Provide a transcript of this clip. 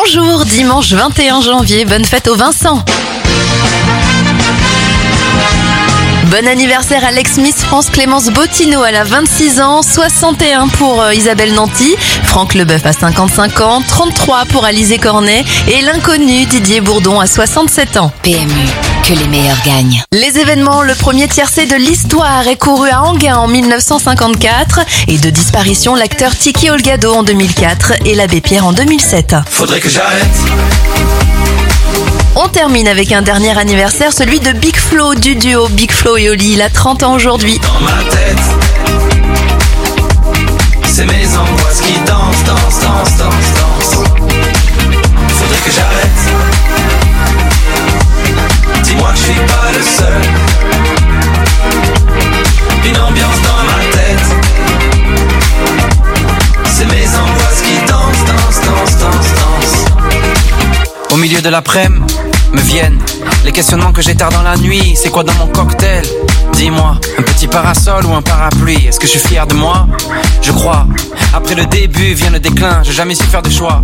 Bonjour, dimanche 21 janvier, bonne fête au Vincent. Bon anniversaire Alex Miss France Clémence Bottineau, elle a 26 ans, 61 pour euh, Isabelle Nanty, Franck Leboeuf à 55 ans, 33 pour Alizé Cornet et l'inconnu Didier Bourdon à 67 ans. PMU, que les meilleurs gagnent. Les événements, le premier tiercé de l'histoire est couru à Anguin en 1954 et de disparition l'acteur Tiki Olgado en 2004 et l'abbé Pierre en 2007. Faudrait que j'arrête. On termine avec un dernier anniversaire, celui de Big Flo du duo Big Flo et Oli. Il a 30 ans aujourd'hui. Dans ma tête. Milieu de l'après-midi, me viennent les questionnements que j'ai tard dans la nuit. C'est quoi dans mon cocktail? Dis-moi, un petit parasol ou un parapluie? Est-ce que je suis fier de moi? Je crois. Après le début vient le déclin, j'ai jamais su faire de choix.